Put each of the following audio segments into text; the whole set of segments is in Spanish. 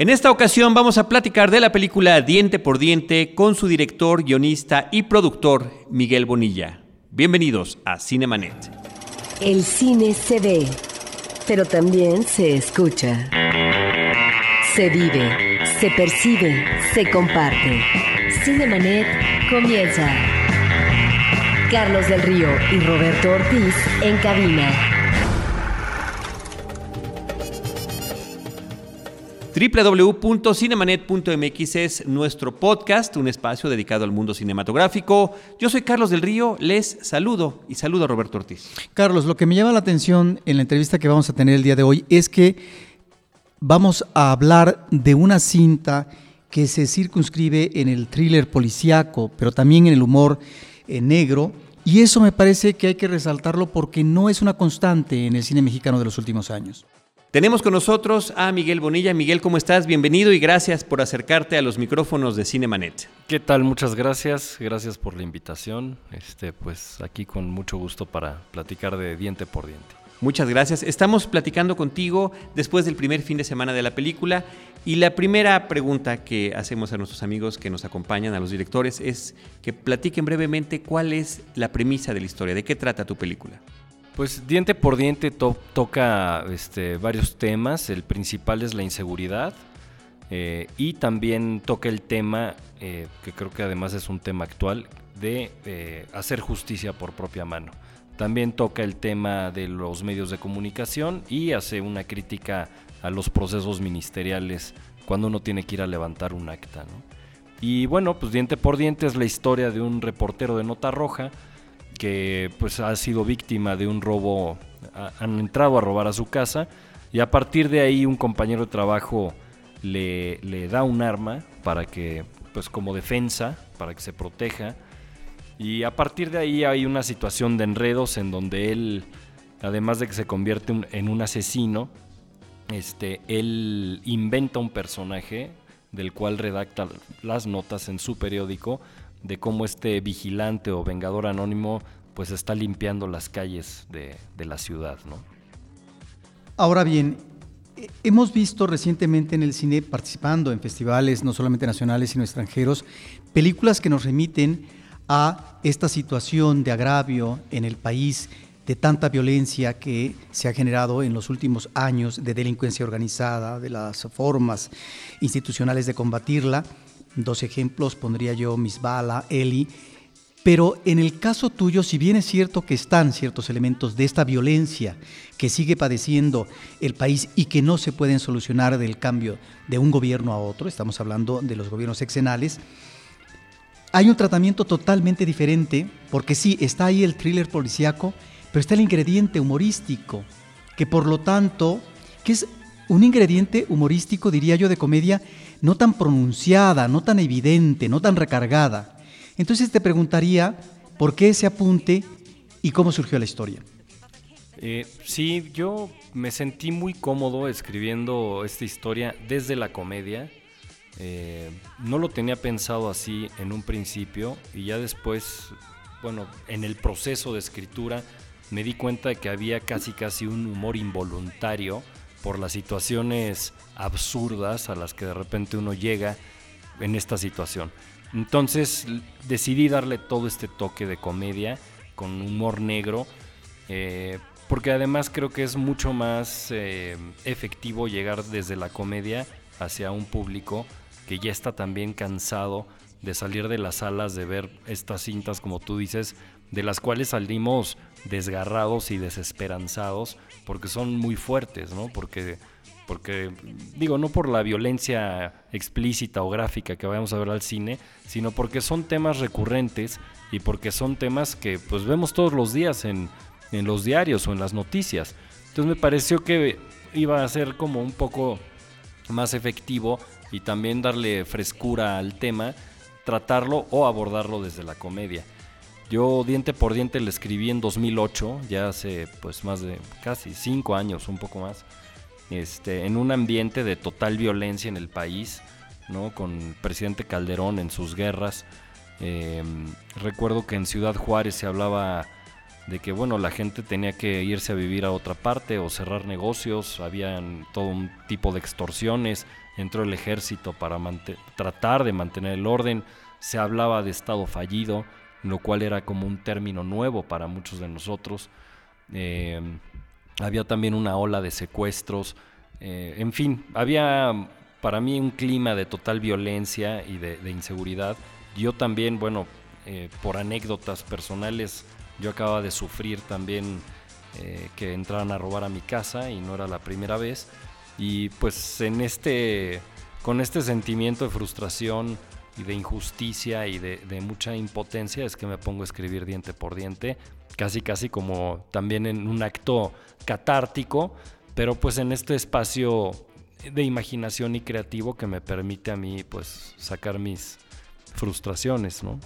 En esta ocasión vamos a platicar de la película Diente por Diente con su director, guionista y productor Miguel Bonilla. Bienvenidos a Cinemanet. El cine se ve, pero también se escucha. Se vive, se percibe, se comparte. Cinemanet comienza. Carlos del Río y Roberto Ortiz en cabina. www.cinemanet.mx es nuestro podcast, un espacio dedicado al mundo cinematográfico. Yo soy Carlos del Río, les saludo y saludo a Roberto Ortiz. Carlos, lo que me llama la atención en la entrevista que vamos a tener el día de hoy es que vamos a hablar de una cinta que se circunscribe en el thriller policíaco, pero también en el humor eh, negro. Y eso me parece que hay que resaltarlo porque no es una constante en el cine mexicano de los últimos años. Tenemos con nosotros a Miguel Bonilla. Miguel, ¿cómo estás? Bienvenido y gracias por acercarte a los micrófonos de Cinemanet. ¿Qué tal? Muchas gracias. Gracias por la invitación. Este, pues aquí con mucho gusto para platicar de diente por diente. Muchas gracias. Estamos platicando contigo después del primer fin de semana de la película y la primera pregunta que hacemos a nuestros amigos que nos acompañan, a los directores, es que platiquen brevemente cuál es la premisa de la historia, de qué trata tu película. Pues diente por diente toca este, varios temas. El principal es la inseguridad eh, y también toca el tema, eh, que creo que además es un tema actual, de eh, hacer justicia por propia mano. También toca el tema de los medios de comunicación y hace una crítica a los procesos ministeriales cuando uno tiene que ir a levantar un acta. Y bueno, pues diente por diente es la historia de un reportero de nota roja que pues ha sido víctima de un robo, han entrado a robar a su casa y a partir de ahí un compañero de trabajo le, le da un arma para que, pues como defensa, para que se proteja. Y a partir de ahí hay una situación de enredos en donde él, además de que se convierte en un asesino, este, él inventa un personaje del cual redacta las notas en su periódico de cómo este vigilante o vengador anónimo pues está limpiando las calles de, la ciudad, ¿no? Ahora bien, hemos visto recientemente en el cine, participando en festivales no solamente nacionales sino extranjeros, películas que nos remiten a esta situación de agravio en el país, de tanta violencia que se ha generado en los últimos años, de delincuencia organizada, de las formas institucionales de combatirla Dos ejemplos pondría yo Misbala, Eli. Pero en el caso tuyo, si bien es cierto que están ciertos elementos de esta violencia que sigue padeciendo el país y que no se pueden solucionar del cambio de un gobierno a otro, estamos hablando de los gobiernos sexenales, hay un tratamiento totalmente diferente, porque sí, está ahí el thriller policíaco, pero está el ingrediente humorístico, que por lo tanto, que es un ingrediente humorístico, diría yo, de comedia no tan pronunciada, no tan evidente, no tan recargada. Entonces te preguntaría por qué ese apunte y cómo surgió la historia. Eh, sí, yo me sentí muy cómodo escribiendo esta historia desde la comedia. Eh, no lo tenía pensado así en un principio y ya después, bueno, en el proceso de escritura me di cuenta de que había casi casi un humor involuntario por las situaciones absurdas a las que de repente uno llega en esta situación. Entonces decidí darle todo este toque de comedia con humor negro, eh, porque además creo que es mucho más eh, efectivo llegar desde la comedia hacia un público que ya está también cansado de salir de las salas, de ver estas cintas, como tú dices, de las cuales salimos desgarrados y desesperanzados porque son muy fuertes, ¿no? Porque, porque, digo, no por la violencia explícita o gráfica que vayamos a ver al cine, sino porque son temas recurrentes y porque son temas que pues vemos todos los días en, en los diarios o en las noticias. Entonces me pareció que iba a ser como un poco más efectivo y también darle frescura al tema, tratarlo o abordarlo desde la comedia. Yo diente por diente le escribí en 2008, ya hace pues más de casi cinco años, un poco más, este, en un ambiente de total violencia en el país, ¿no? con el presidente Calderón en sus guerras. Em, recuerdo que en Ciudad Juárez se hablaba de que bueno, la gente tenía que irse a vivir a otra parte o cerrar negocios, habían todo un tipo de extorsiones, entró el ejército para tratar de mantener el orden, se hablaba de estado fallido, lo cual era como un término nuevo para muchos de nosotros. Eh, había también una ola de secuestros, eh, en fin, había para mí un clima de total violencia y de, inseguridad. Yo también, bueno, eh, por anécdotas personales, yo acababa de sufrir también que entraran a robar a mi casa y no era la primera vez. Y pues en este, con este sentimiento de frustración y de injusticia y de, mucha impotencia es que me pongo a escribir diente por diente, casi casi como también en un acto catártico, pero pues en este espacio de imaginación y creativo que me permite a mí pues sacar mis frustraciones, ¿no?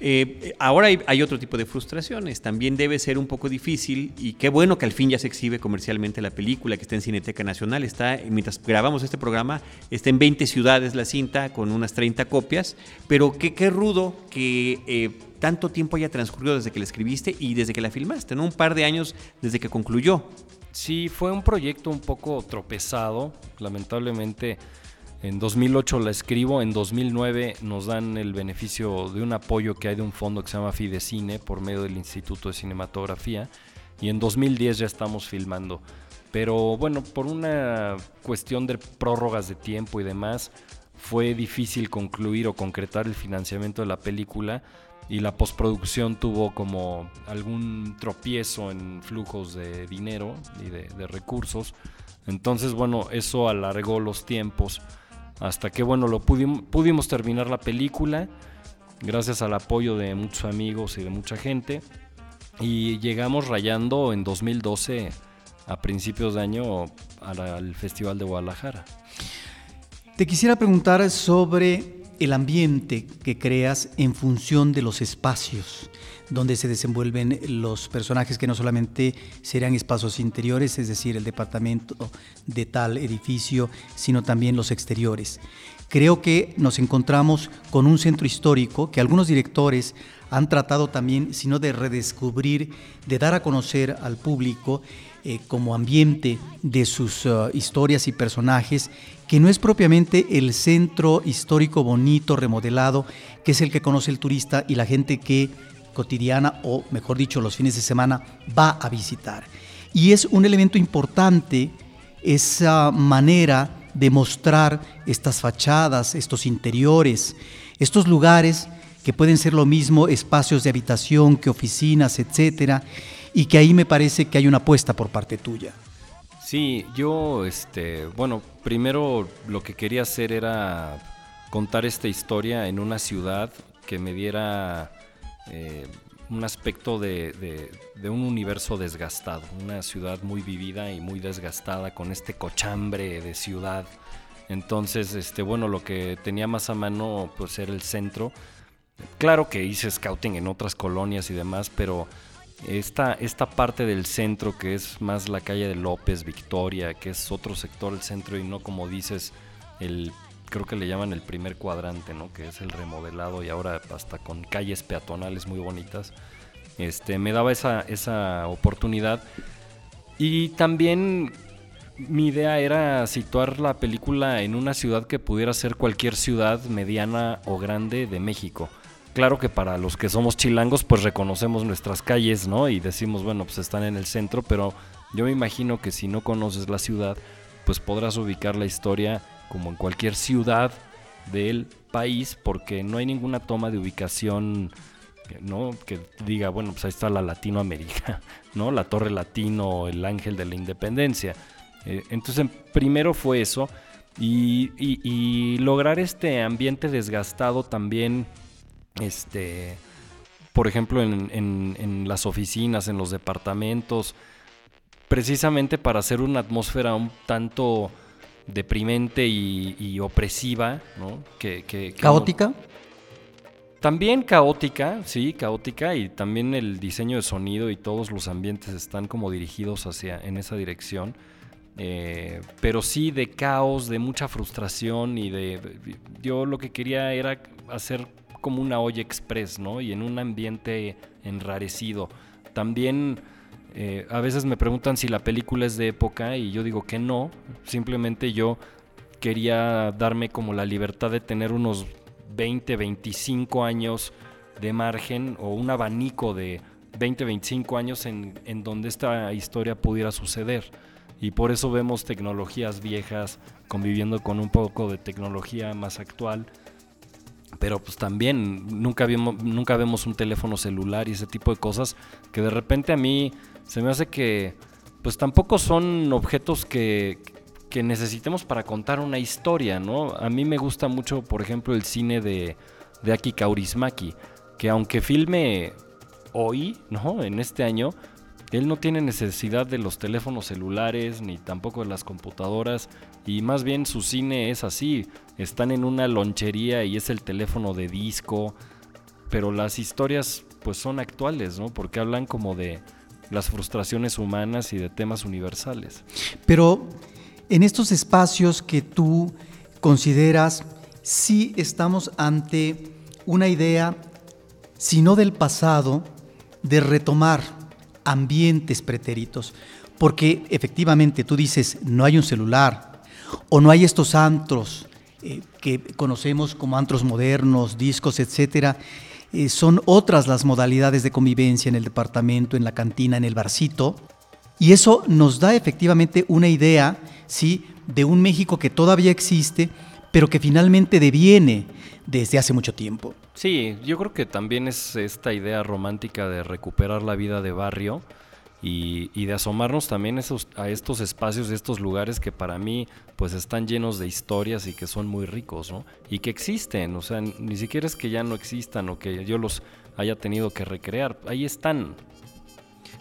Eh, ahora hay, otro tipo de frustraciones. También debe ser un poco difícil y qué bueno que al fin ya se exhibe comercialmente la película, que está en Cineteca Nacional. Está, mientras grabamos este programa, está en 20 ciudades la cinta con unas 30 copias. Pero qué, qué rudo que eh, tanto tiempo haya transcurrido desde que la escribiste y desde que la filmaste, ¿no? Un par de años desde que concluyó. Sí, fue un proyecto un poco tropezado. Lamentablemente en 2008 la escribo, en 2009 nos dan el beneficio de un apoyo que hay de un fondo que se llama Fidecine por medio del Instituto de Cinematografía y en 2010 ya estamos filmando. Pero bueno, por una cuestión de prórrogas de tiempo y demás, fue difícil concluir o concretar el financiamiento de la película y la postproducción tuvo como algún tropiezo en flujos de dinero y de, de recursos. Entonces, bueno, eso alargó los tiempos hasta que bueno, lo pudimos, terminar la película gracias al apoyo de muchos amigos y de mucha gente. Y llegamos rayando en 2012, a principios de año, al Festival de Guadalajara. Te quisiera preguntar sobre el ambiente que creas en función de los espacios donde se desenvuelven los personajes que no solamente serían espacios interiores, es decir, el departamento de tal edificio, sino también los exteriores. Creo que nos encontramos con un centro histórico que algunos directores han tratado también, sino de redescubrir, de dar a conocer al público eh, como ambiente de sus uh, historias y personajes, que no es propiamente el centro histórico bonito, remodelado, que es el que conoce el turista y la gente que cotidiana o, mejor dicho, los fines de semana va a visitar. Y es un elemento importante esa manera de mostrar estas fachadas, estos interiores, estos lugares que pueden ser lo mismo espacios de habitación que oficinas, etcétera, y que ahí me parece que hay una apuesta por parte tuya. Sí, yo, este, bueno, primero lo que quería hacer era contar esta historia en una ciudad que me diera eh, un aspecto de, un universo desgastado, una ciudad muy vivida y muy desgastada con este cochambre de ciudad. Entonces, este, bueno, lo que tenía más a mano pues era el centro. Claro que hice scouting en otras colonias y demás, pero esta, esta parte del centro que es más la calle de López, Victoria, que es otro sector del centro y no como dices el creo que le llaman el primer cuadrante, ¿no? Que es el remodelado y ahora hasta con calles peatonales muy bonitas. Este, me daba esa, esa oportunidad. Y también mi idea era situar la película en una ciudad que pudiera ser cualquier ciudad mediana o grande de México. Claro que para los que somos chilangos, pues reconocemos nuestras calles, ¿no? Y decimos, bueno, pues están en el centro, pero yo me imagino que si no conoces la ciudad, pues podrás ubicar la historia como en cualquier ciudad del país, porque no hay ninguna toma de ubicación que diga, bueno, pues ahí está la Latinoamérica, ¿no? la Torre Latino, el Ángel de la Independencia. Eh, entonces, primero fue eso, y, lograr este ambiente desgastado también, este, por ejemplo, en las oficinas, en los departamentos, precisamente para hacer una atmósfera un tanto deprimente y, opresiva, ¿no? Que, ¿Caótica? también caótica, sí, caótica, y también el diseño de sonido y todos los ambientes están como dirigidos hacia en esa dirección. Eh, pero sí de caos, de mucha frustración y de, Yo lo que quería era hacer como una olla express, ¿no? Y en un ambiente enrarecido también eh, a veces me preguntan si la película es de época y yo digo que no, simplemente yo quería darme como la libertad de tener unos 20, 25 años de margen o un abanico de 20, 25 años en, en donde esta historia pudiera suceder. Y por eso vemos tecnologías viejas conviviendo con un poco de tecnología más actual. Pero pues también nunca, vimos, nunca vemos un teléfono celular y ese tipo de cosas que de repente a mí se me hace que pues tampoco son objetos que, que necesitemos para contar una historia, ¿no? A mí me gusta mucho, por ejemplo, el cine de, de Aki Kaurismaki, que aunque filme hoy, ¿no? En este año, él no tiene necesidad de los teléfonos celulares ni tampoco de las computadoras y más bien su cine es así, están en una lonchería y es el teléfono de disco, pero las historias pues son actuales, ¿no? Porque hablan como de las frustraciones humanas y de temas universales. Pero en estos espacios que tú consideras, sí estamos ante una idea, si no del pasado, de retomar ambientes pretéritos. Porque efectivamente tú dices, no hay un celular o no hay estos antros eh, que conocemos como antros modernos, discos, etcétera. Eh, son otras las modalidades de convivencia en el departamento, en la cantina, en el barcito. Y eso nos da efectivamente una idea ¿sí? de un México que todavía existe, pero que finalmente deviene desde hace mucho tiempo. Sí, yo creo que también es esta idea romántica de recuperar la vida de barrio y, de asomarnos también a estos espacios, estos lugares que para mí pues están llenos de historias y que son muy ricos, ¿no? Y que existen, o sea, ni siquiera es que ya no existan o que yo los haya tenido que recrear, ahí están,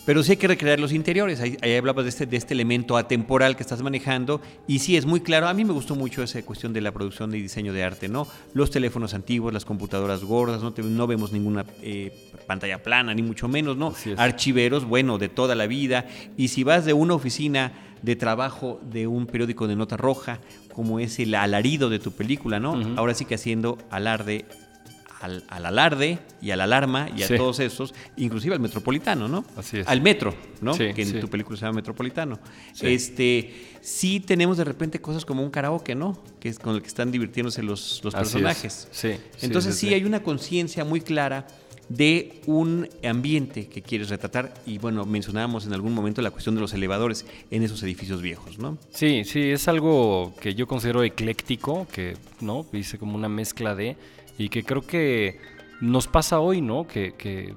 pero sí hay que recrear los interiores. Ahí, hablabas de este, de este elemento atemporal que estás manejando. Y sí, es muy claro. A mí me gustó mucho esa cuestión de la producción y diseño de arte, ¿no? Los teléfonos antiguos, las computadoras gordas, no, no vemos ninguna eh, pantalla plana, ni mucho menos, ¿no? Archiveros, bueno, de toda la vida. Y si vas de una oficina de trabajo de un periódico de nota roja, como es el alarido de tu película, ¿no? Ahora sí que haciendo alarde al, alarde y a la alarma y a todos esos, inclusive al metropolitano, ¿no? Así es. Al metro, ¿no? que en tu película se llama Metropolitano. Este, sí tenemos de repente cosas como un karaoke, ¿no? Que es con el que están divirtiéndose los, los personajes. Sí. Entonces sí, hay una conciencia muy clara de un ambiente que quieres retratar y bueno, mencionábamos en algún momento la cuestión de los elevadores en esos edificios viejos, ¿no? Sí, sí, es algo que yo considero ecléctico, que no, hice como una mezcla de y que creo que nos pasa hoy, ¿no? Que,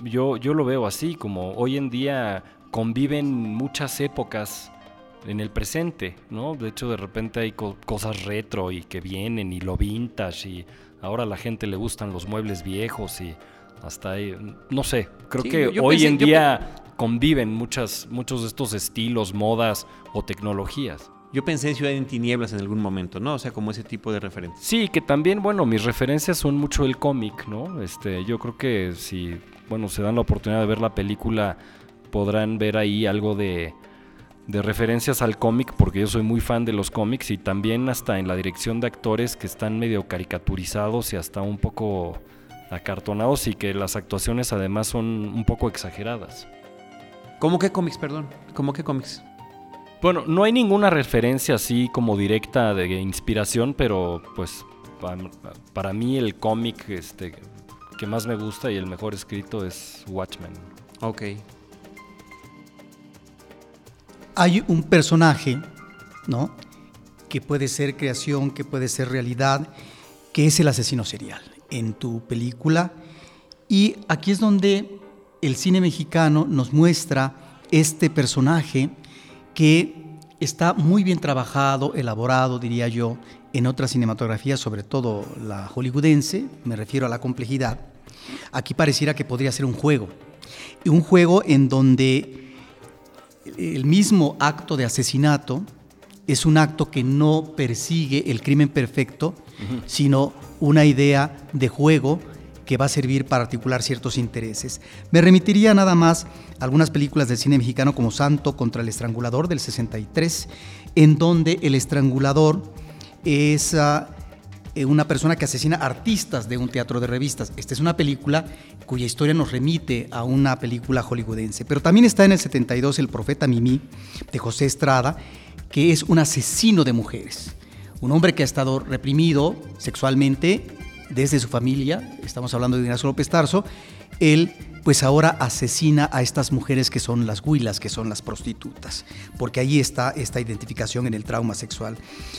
yo, yo lo veo así, como hoy en día conviven muchas épocas en el presente, ¿no? De hecho, de repente hay cosas retro y que vienen y lo vintage y ahora a la gente le gustan los muebles viejos y hasta ahí, no sé, creo que hoy en día conviven muchas, muchos de estos estilos, modas o tecnologías. Yo pensé en Ciudad en Tinieblas en algún momento, ¿no? O sea, como ese tipo de referentes. Sí, que también, bueno, mis referencias son mucho el cómic, ¿no? Este, yo creo que si, bueno, se dan la oportunidad de ver la película, podrán ver ahí algo de, de referencias al cómic, porque yo soy muy fan de los cómics y también hasta en la dirección de actores que están medio caricaturizados y hasta un poco acartonados y que las actuaciones además son un poco exageradas. ¿Cómo qué cómics, perdón? ¿Cómo qué cómics? Bueno, no hay ninguna referencia así como directa de inspiración, pero pues para, mí el cómic este, que más me gusta y el mejor escrito es Watchmen. Ok. Hay un personaje, ¿no? Que puede ser creación, que puede ser realidad, que es el asesino serial en tu película. Y aquí es donde el cine mexicano nos muestra este personaje que está muy bien trabajado, elaborado, diría yo, en otras cinematografías, sobre todo la hollywoodense, me refiero a la complejidad. Aquí pareciera que podría ser un juego, un juego en donde el mismo acto de asesinato es un acto que no persigue el crimen perfecto, sino una idea de juego que va a servir para articular ciertos intereses. Me remitiría nada más a algunas películas del cine mexicano como Santo contra el Estrangulador del 63, en donde el estrangulador es ah, eh, una persona que asesina artistas de un teatro de revistas. Esta es una película cuya historia nos remite a una película hollywoodense. Pero también está en el 72 El Profeta Mimi, de José Estrada, que es un asesino de mujeres. Un hombre que ha estado reprimido sexualmente desde su familia, estamos hablando de Ignacio López Tarso, él pues ahora asesina a estas mujeres que son las huilas, que son las prostitutas, porque ahí está esta identificación en el trauma sexual.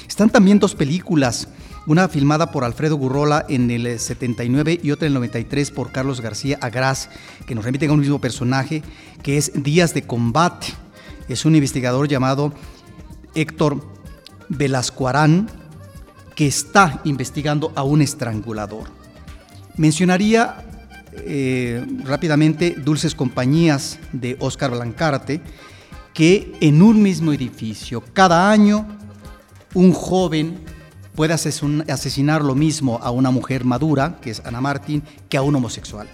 Están también dos películas, una filmada por Alfredo Gurrola en el 79 y otra en el 93 por Carlos García Agras, que nos remiten a un mismo personaje, que es Días de Combate. Es un investigador llamado Héctor Velascuarán, que está investigando a un estrangulador. Mencionaría eh, rápidamente Dulces Compañías de Oscar Blancarte, que en un mismo edificio, cada año, un joven puede asesinar lo mismo a una mujer madura, que es Ana Martín, que a un homosexual.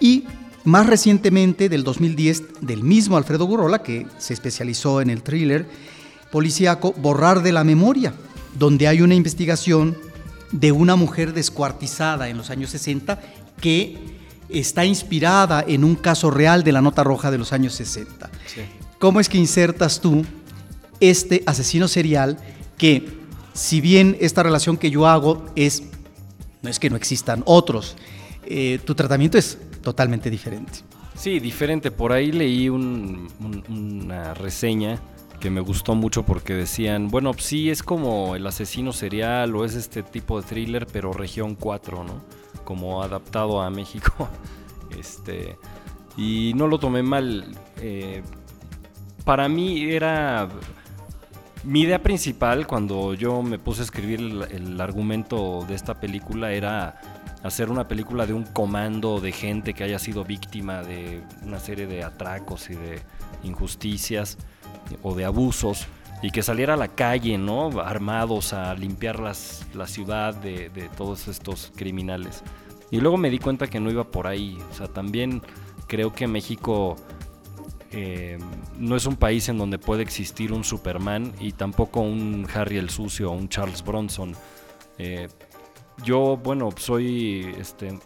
Y más recientemente, del 2010, del mismo Alfredo Gurrola, que se especializó en el thriller policíaco Borrar de la Memoria, donde hay una investigación de una mujer descuartizada en los años 60 que está inspirada en un caso real de la nota roja de los años 60. ¿Cómo es que insertas tú este asesino serial que, si bien esta relación que yo hago es, no es que no existan otros, eh, tu tratamiento es totalmente diferente? Sí, diferente. Por ahí leí una reseña que me gustó mucho porque decían, bueno, sí es como el asesino serial o es este tipo de thriller, pero región 4, ¿no? Como adaptado a México. Este, y no lo tomé mal. Eh, para mí era... Mi idea principal cuando yo me puse a escribir el argumento de esta película era hacer una película de un comando de gente que haya sido víctima de una serie de atracos y de injusticias o de abusos y que saliera a la calle, ¿no? Armados a limpiar las, la ciudad de, todos estos criminales. Y luego me di cuenta que no iba por ahí. O sea, también creo que México eh, no es un país en donde puede existir un Superman y tampoco un Harry el Sucio o un Charles Bronson. Eh, yo, bueno, soy, este,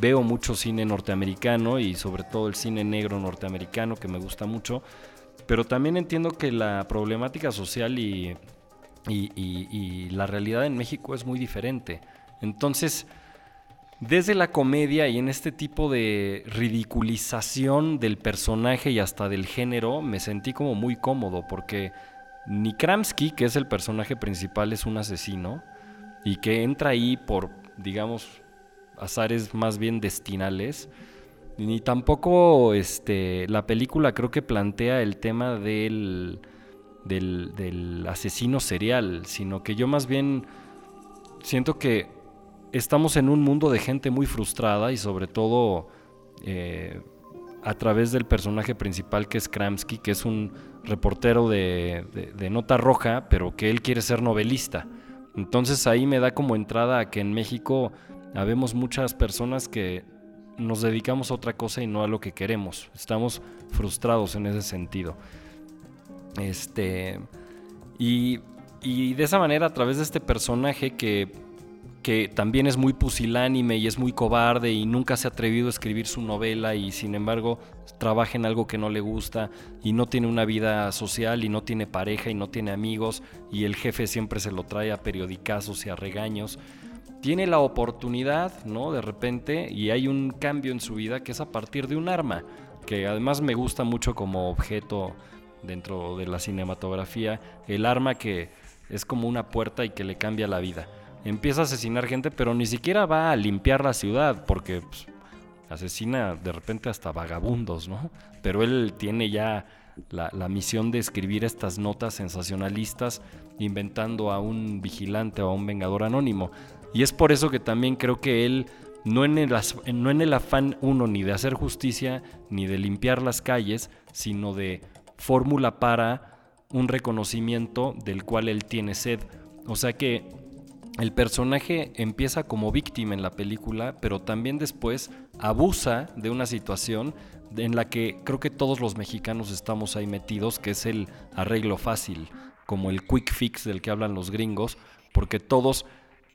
veo mucho cine norteamericano y sobre todo el cine negro norteamericano que me gusta mucho. Pero también entiendo que la problemática social y, la realidad en México es muy diferente. Entonces, desde la comedia y en este tipo de ridiculización del personaje y hasta del género, me sentí como muy cómodo porque ni Kramsky, que es el personaje principal, es un asesino y que entra ahí por, digamos, azares más bien destinales ni tampoco este, la película creo que plantea el tema del, del, asesino serial, sino que yo más bien siento que estamos en un mundo de gente muy frustrada y sobre todo eh, a través del personaje principal que es Kramsky, que es un reportero de, de, nota roja, pero que él quiere ser novelista. Entonces ahí me da como entrada a que en México habemos muchas personas que nos dedicamos a otra cosa y no a lo que queremos. Estamos frustrados en ese sentido. Este. Y, y de esa manera, a través de este personaje que, que también es muy pusilánime y es muy cobarde y nunca se ha atrevido a escribir su novela y sin embargo trabaja en algo que no le gusta y no tiene una vida social y no tiene pareja y no tiene amigos y el jefe siempre se lo trae a periodicazos y a regaños tiene la oportunidad, ¿no? De repente, y hay un cambio en su vida que es a partir de un arma, que además me gusta mucho como objeto dentro de la cinematografía, el arma que es como una puerta y que le cambia la vida. Empieza a asesinar gente, pero ni siquiera va a limpiar la ciudad, porque pues, asesina de repente hasta vagabundos, ¿no? Pero él tiene ya la, la, misión de escribir estas notas sensacionalistas inventando a un vigilante o a un vengador anónimo. Y es por eso que también creo que él, no en el, no en el afán uno ni de hacer justicia, ni de limpiar las calles, sino de fórmula para un reconocimiento del cual él tiene sed. O sea que el personaje empieza como víctima en la película, pero también después abusa de una situación en la que creo que todos los mexicanos estamos ahí metidos, que es el arreglo fácil, como el quick fix del que hablan los gringos, porque todos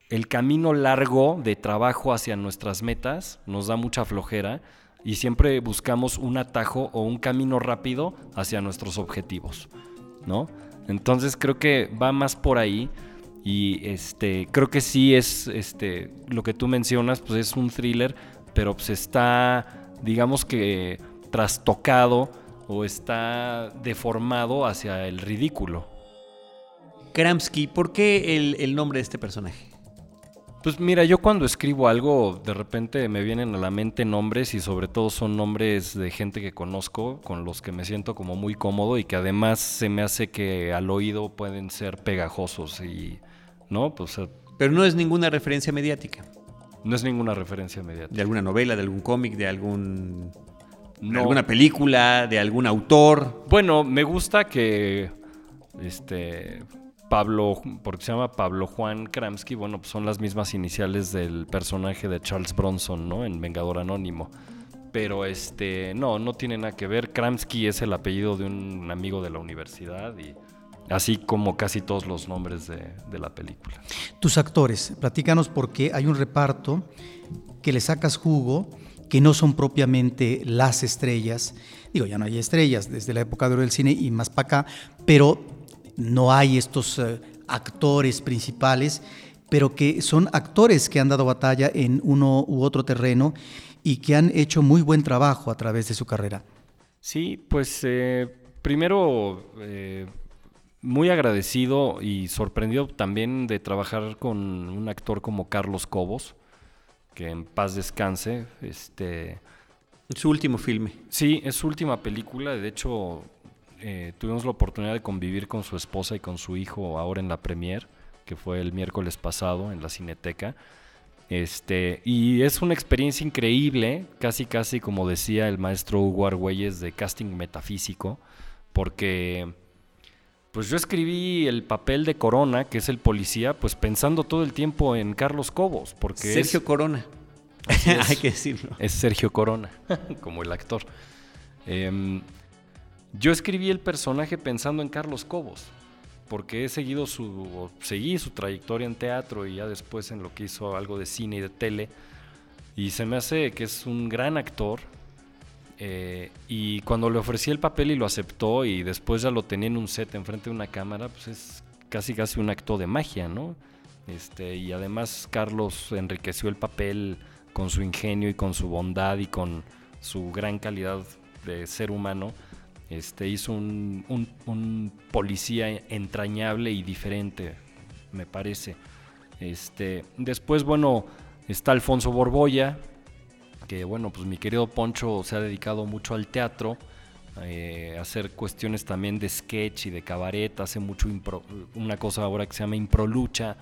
el camino largo de trabajo hacia nuestras metas nos da mucha flojera y siempre buscamos un atajo o un camino rápido hacia nuestros objetivos, ¿no? Entonces creo que va más por ahí y este creo que sí es este lo que tú mencionas, pues es un thriller, pero pues está digamos que trastocado o está deformado hacia el ridículo. Kramsky, ¿por qué el, el nombre de este personaje? Pues mira, yo cuando escribo algo, de repente me vienen a la mente nombres y sobre todo son nombres de gente que conozco, con los que me siento como muy cómodo y que además se me hace que al oído pueden ser pegajosos y, ¿no? Pues, eh, Pero no es ninguna referencia mediática. no es ninguna referencia mediática. De alguna novela, de algún cómic, de algún. de alguna película, de algún autor. Bueno, me gusta que este Pablo, porque se llama Pablo Juan Kramsky, bueno, pues son las mismas iniciales del personaje de Charles Bronson, ¿no? En Vengador Anónimo. Pero este, no, no tiene nada que ver. Kramsky es el apellido de un amigo de la universidad y así como casi todos los nombres de, de la película. Tus actores, platícanos por qué hay un reparto que le sacas jugo, que no son propiamente las estrellas. Digo, ya no hay estrellas desde la época de oro del cine y más para acá, pero no hay estos eh, actores principales, pero que son actores que han dado batalla en uno u otro terreno y que han hecho muy buen trabajo a través de su carrera. Sí, pues eh, primero eh, muy agradecido y sorprendido también de trabajar con un actor como Carlos Cobos, que en paz descanse. Este, Su último filme. sí, es su última película, de hecho eh, tuvimos la oportunidad de convivir con su esposa y con su hijo ahora en la premier, que fue el miércoles pasado en la Cineteca. Este, y es una experiencia increíble, casi casi como decía el maestro Hugo Argüelles de casting metafísico, porque pues yo escribí el papel de Corona, que es el policía, pues pensando todo el tiempo en Carlos Cobos, porque Sergio es, Corona. Es. Hay que decirlo. es Sergio Corona, como el actor. Em, yo escribí el personaje pensando en Carlos Cobos, porque he seguido su, seguí su trayectoria en teatro y ya después en lo que hizo algo de cine y de tele. Y se me hace que es un gran actor. eh, y cuando le ofrecí el papel y lo aceptó y después ya lo tenía en un set enfrente de una cámara, pues es casi casi un acto de magia, ¿no? Este, y además Carlos enriqueció el papel con su ingenio y con su bondad y con su gran calidad de ser humano. Este, hizo un, un- policía entrañable y diferente, me parece. Este, después, bueno, está Alfonso Borbolla, que bueno, pues mi querido Poncho se ha dedicado mucho al teatro, eh, hacer cuestiones también de sketch y de cabaret, hace mucho impro- una cosa ahora que se llama improlucha.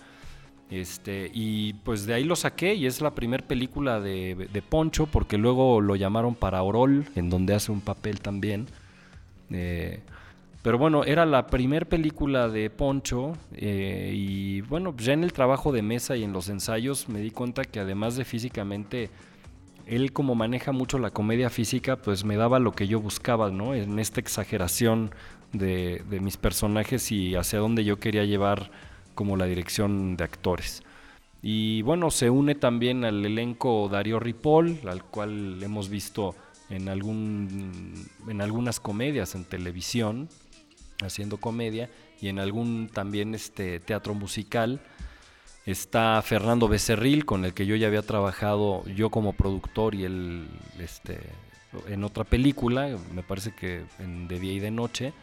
Este, y pues de ahí lo saqué y es la primera película de, de Poncho, porque luego lo llamaron para Orol, en donde hace un papel también. Eh, pero bueno, era la primera película de Poncho eh, y bueno, ya en el trabajo de mesa y en los ensayos me di cuenta que además de físicamente, él como maneja mucho la comedia física, pues me daba lo que yo buscaba, ¿no? En esta exageración de, de mis personajes y hacia dónde yo quería llevar como la dirección de actores. Y bueno, se une también al elenco Darío Ripoll, al cual hemos visto en, algún, en algunas comedias en televisión, haciendo comedia, y en algún también este, teatro musical. Está Fernando Becerril, con el que yo ya había trabajado yo como productor y él este, en otra película, me parece que en De Día y de Noche,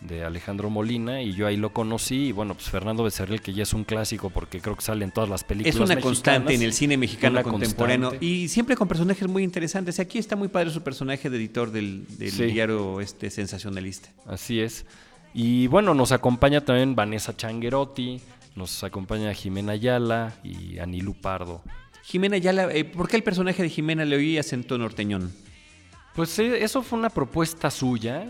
de Alejandro Molina, y yo ahí lo conocí. Y bueno, pues Fernando Becerril, que ya es un clásico porque creo que sale en todas las películas. Es una mexicanas. constante en el cine mexicano contemporáneo constante. y siempre con personajes muy interesantes. Aquí está muy padre su personaje de editor del, del Sí. diario este sensacionalista. Así es. Y bueno, nos acompaña también Vanessa Changuerotti, nos acompaña Jimena Ayala y Anilu Pardo. Jimena Ayala, eh, ¿por qué el personaje de Jimena le oí acento norteñón? Pues eh, eso fue una propuesta suya.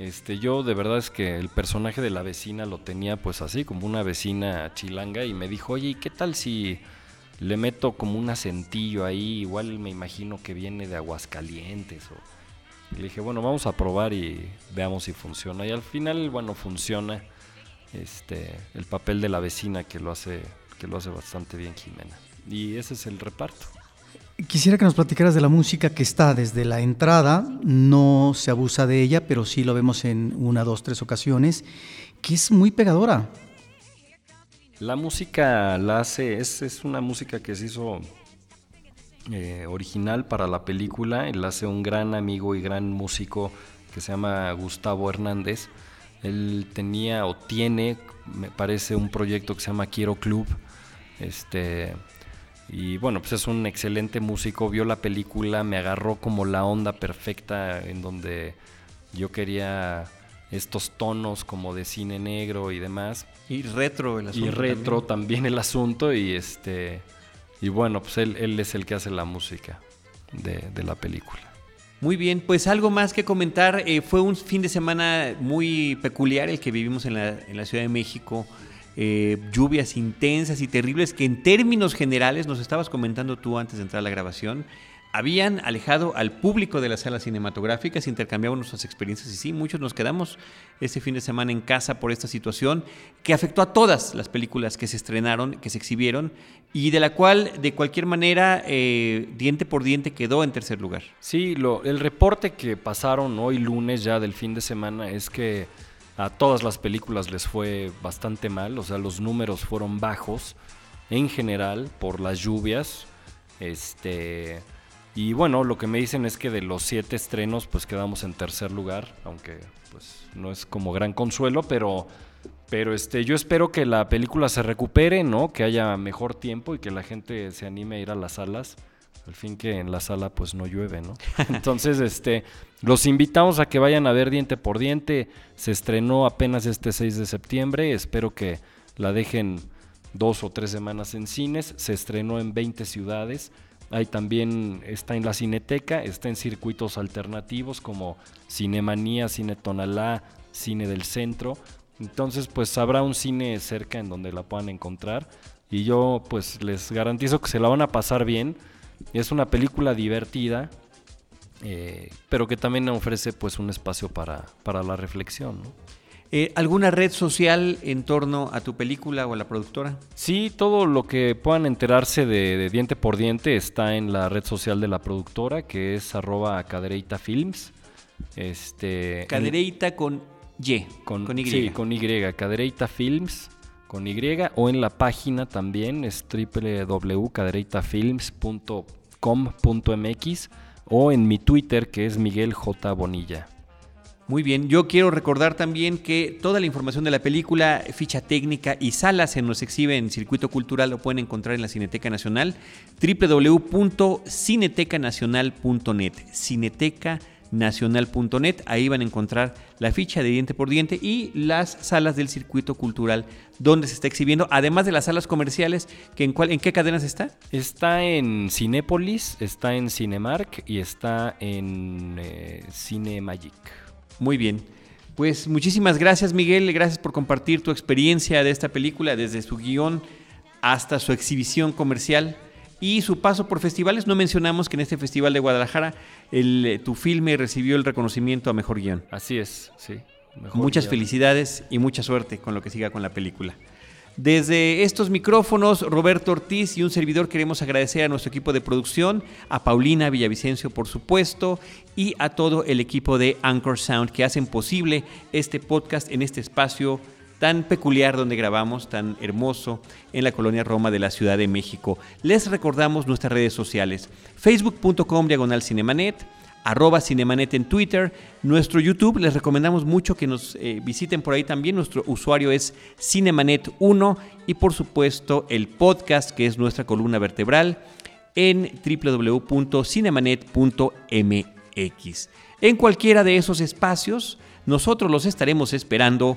Este, yo de verdad es que el personaje de la vecina lo tenía pues así, como una vecina chilanga, y me dijo, oye, ¿y qué tal si le meto como un acentillo ahí? Igual me imagino que viene de Aguascalientes. Y dije, bueno, vamos a probar y veamos si funciona. Y al final, bueno, funciona este, el papel de la vecina que lo hace que lo hace bastante bien Jimena. Y ese es el reparto. Quisiera que nos platicaras de la música que está desde la entrada, no se abusa de ella, pero sí lo vemos en una, dos, tres ocasiones, que es muy pegadora. La música la hace, es, es una música que se hizo eh, original para la película, la hace un gran amigo y gran músico que se llama Gustavo Hernández. Él tenía o tiene, me parece, un proyecto que se llama Quiero Club. Este, y bueno, pues es un excelente músico, vio la película, me agarró como la onda perfecta en donde yo quería estos tonos como de cine negro y demás. Y retro el asunto. Y retro también, el asunto y este y bueno, pues él, él es el que hace la música de, de la película. Muy bien, pues algo más que comentar. Eh, fue un fin de semana muy peculiar el que vivimos en la, en la Ciudad de México. Eh, lluvias intensas y terribles que en términos generales, nos estabas comentando tú antes de entrar a la grabación, habían alejado al público de las salas cinematográficas, intercambiaban nuestras experiencias y sí, muchos nos quedamos este fin de semana en casa por esta situación que afectó a todas las películas que se estrenaron, que se exhibieron y de la cual de cualquier manera eh, diente por diente quedó en tercer lugar. Sí, lo, el reporte que pasaron hoy lunes ya del fin de semana es que a todas las películas les fue bastante mal, o sea, los números fueron bajos en general por las lluvias. Este y bueno, lo que me dicen es que de los siete estrenos, pues quedamos en tercer lugar, aunque pues no es como gran consuelo, pero, pero este, yo espero que la película se recupere, ¿no? Que haya mejor tiempo y que la gente se anime a ir a las salas. Al fin que en la sala pues no llueve, ¿no? Entonces, este, los invitamos a que vayan a ver Diente por Diente. Se estrenó apenas este 6 de septiembre. Espero que la dejen dos o tres semanas en cines. Se estrenó en 20 ciudades. Ahí también está en la Cineteca, está en circuitos alternativos como Cinemanía, Cine Tonalá, Cine del Centro. Entonces, pues habrá un cine cerca en donde la puedan encontrar. Y yo, pues les garantizo que se la van a pasar bien. Es una película divertida, eh, pero que también ofrece pues un espacio para, para la reflexión. ¿no? Eh, ¿Alguna red social en torno a tu película o a la productora? Sí, todo lo que puedan enterarse de, de Diente por Diente está en la red social de la productora, que es arroba Cadereita Films. Este, Cadereita con Y, con, con Y. Sí, con Y, Cadereita Films, con Y, o en la página también es www.cadereitafilms.com.mx o en mi Twitter que es Miguel J. Bonilla. Muy bien, yo quiero recordar también que toda la información de la película, ficha técnica y salas se nos exhibe en Circuito Cultural, lo pueden encontrar en la Cineteca Nacional, www.cinetecanacional.net, cinetecanacional.net, ahí van a encontrar la ficha de diente por diente y las salas del Circuito Cultural donde se está exhibiendo, además de las salas comerciales, que en, cuál, ¿en qué cadenas está? Está en Cinépolis, está en Cinemark y está en eh, Cinemagic. Muy bien. Pues muchísimas gracias Miguel, gracias por compartir tu experiencia de esta película, desde su guion hasta su exhibición comercial y su paso por festivales. No mencionamos que en este festival de Guadalajara el, tu filme recibió el reconocimiento a Mejor Guión. Así es, sí. Muchas guion. felicidades y mucha suerte con lo que siga con la película. Desde estos micrófonos, Roberto Ortiz y un servidor queremos agradecer a nuestro equipo de producción, a Paulina Villavicencio por supuesto, y a todo el equipo de Anchor Sound que hacen posible este podcast en este espacio tan peculiar donde grabamos, tan hermoso, en la colonia Roma de la Ciudad de México. Les recordamos nuestras redes sociales, facebook.com diagonal cinemanet, arroba Cinemanet en Twitter. Nuestro YouTube, les recomendamos mucho que nos eh, visiten por ahí también. Nuestro usuario es Cinemanet1 y por supuesto el podcast que es nuestra columna vertebral en www.cinemanet.mx. En cualquiera de esos espacios, nosotros los estaremos esperando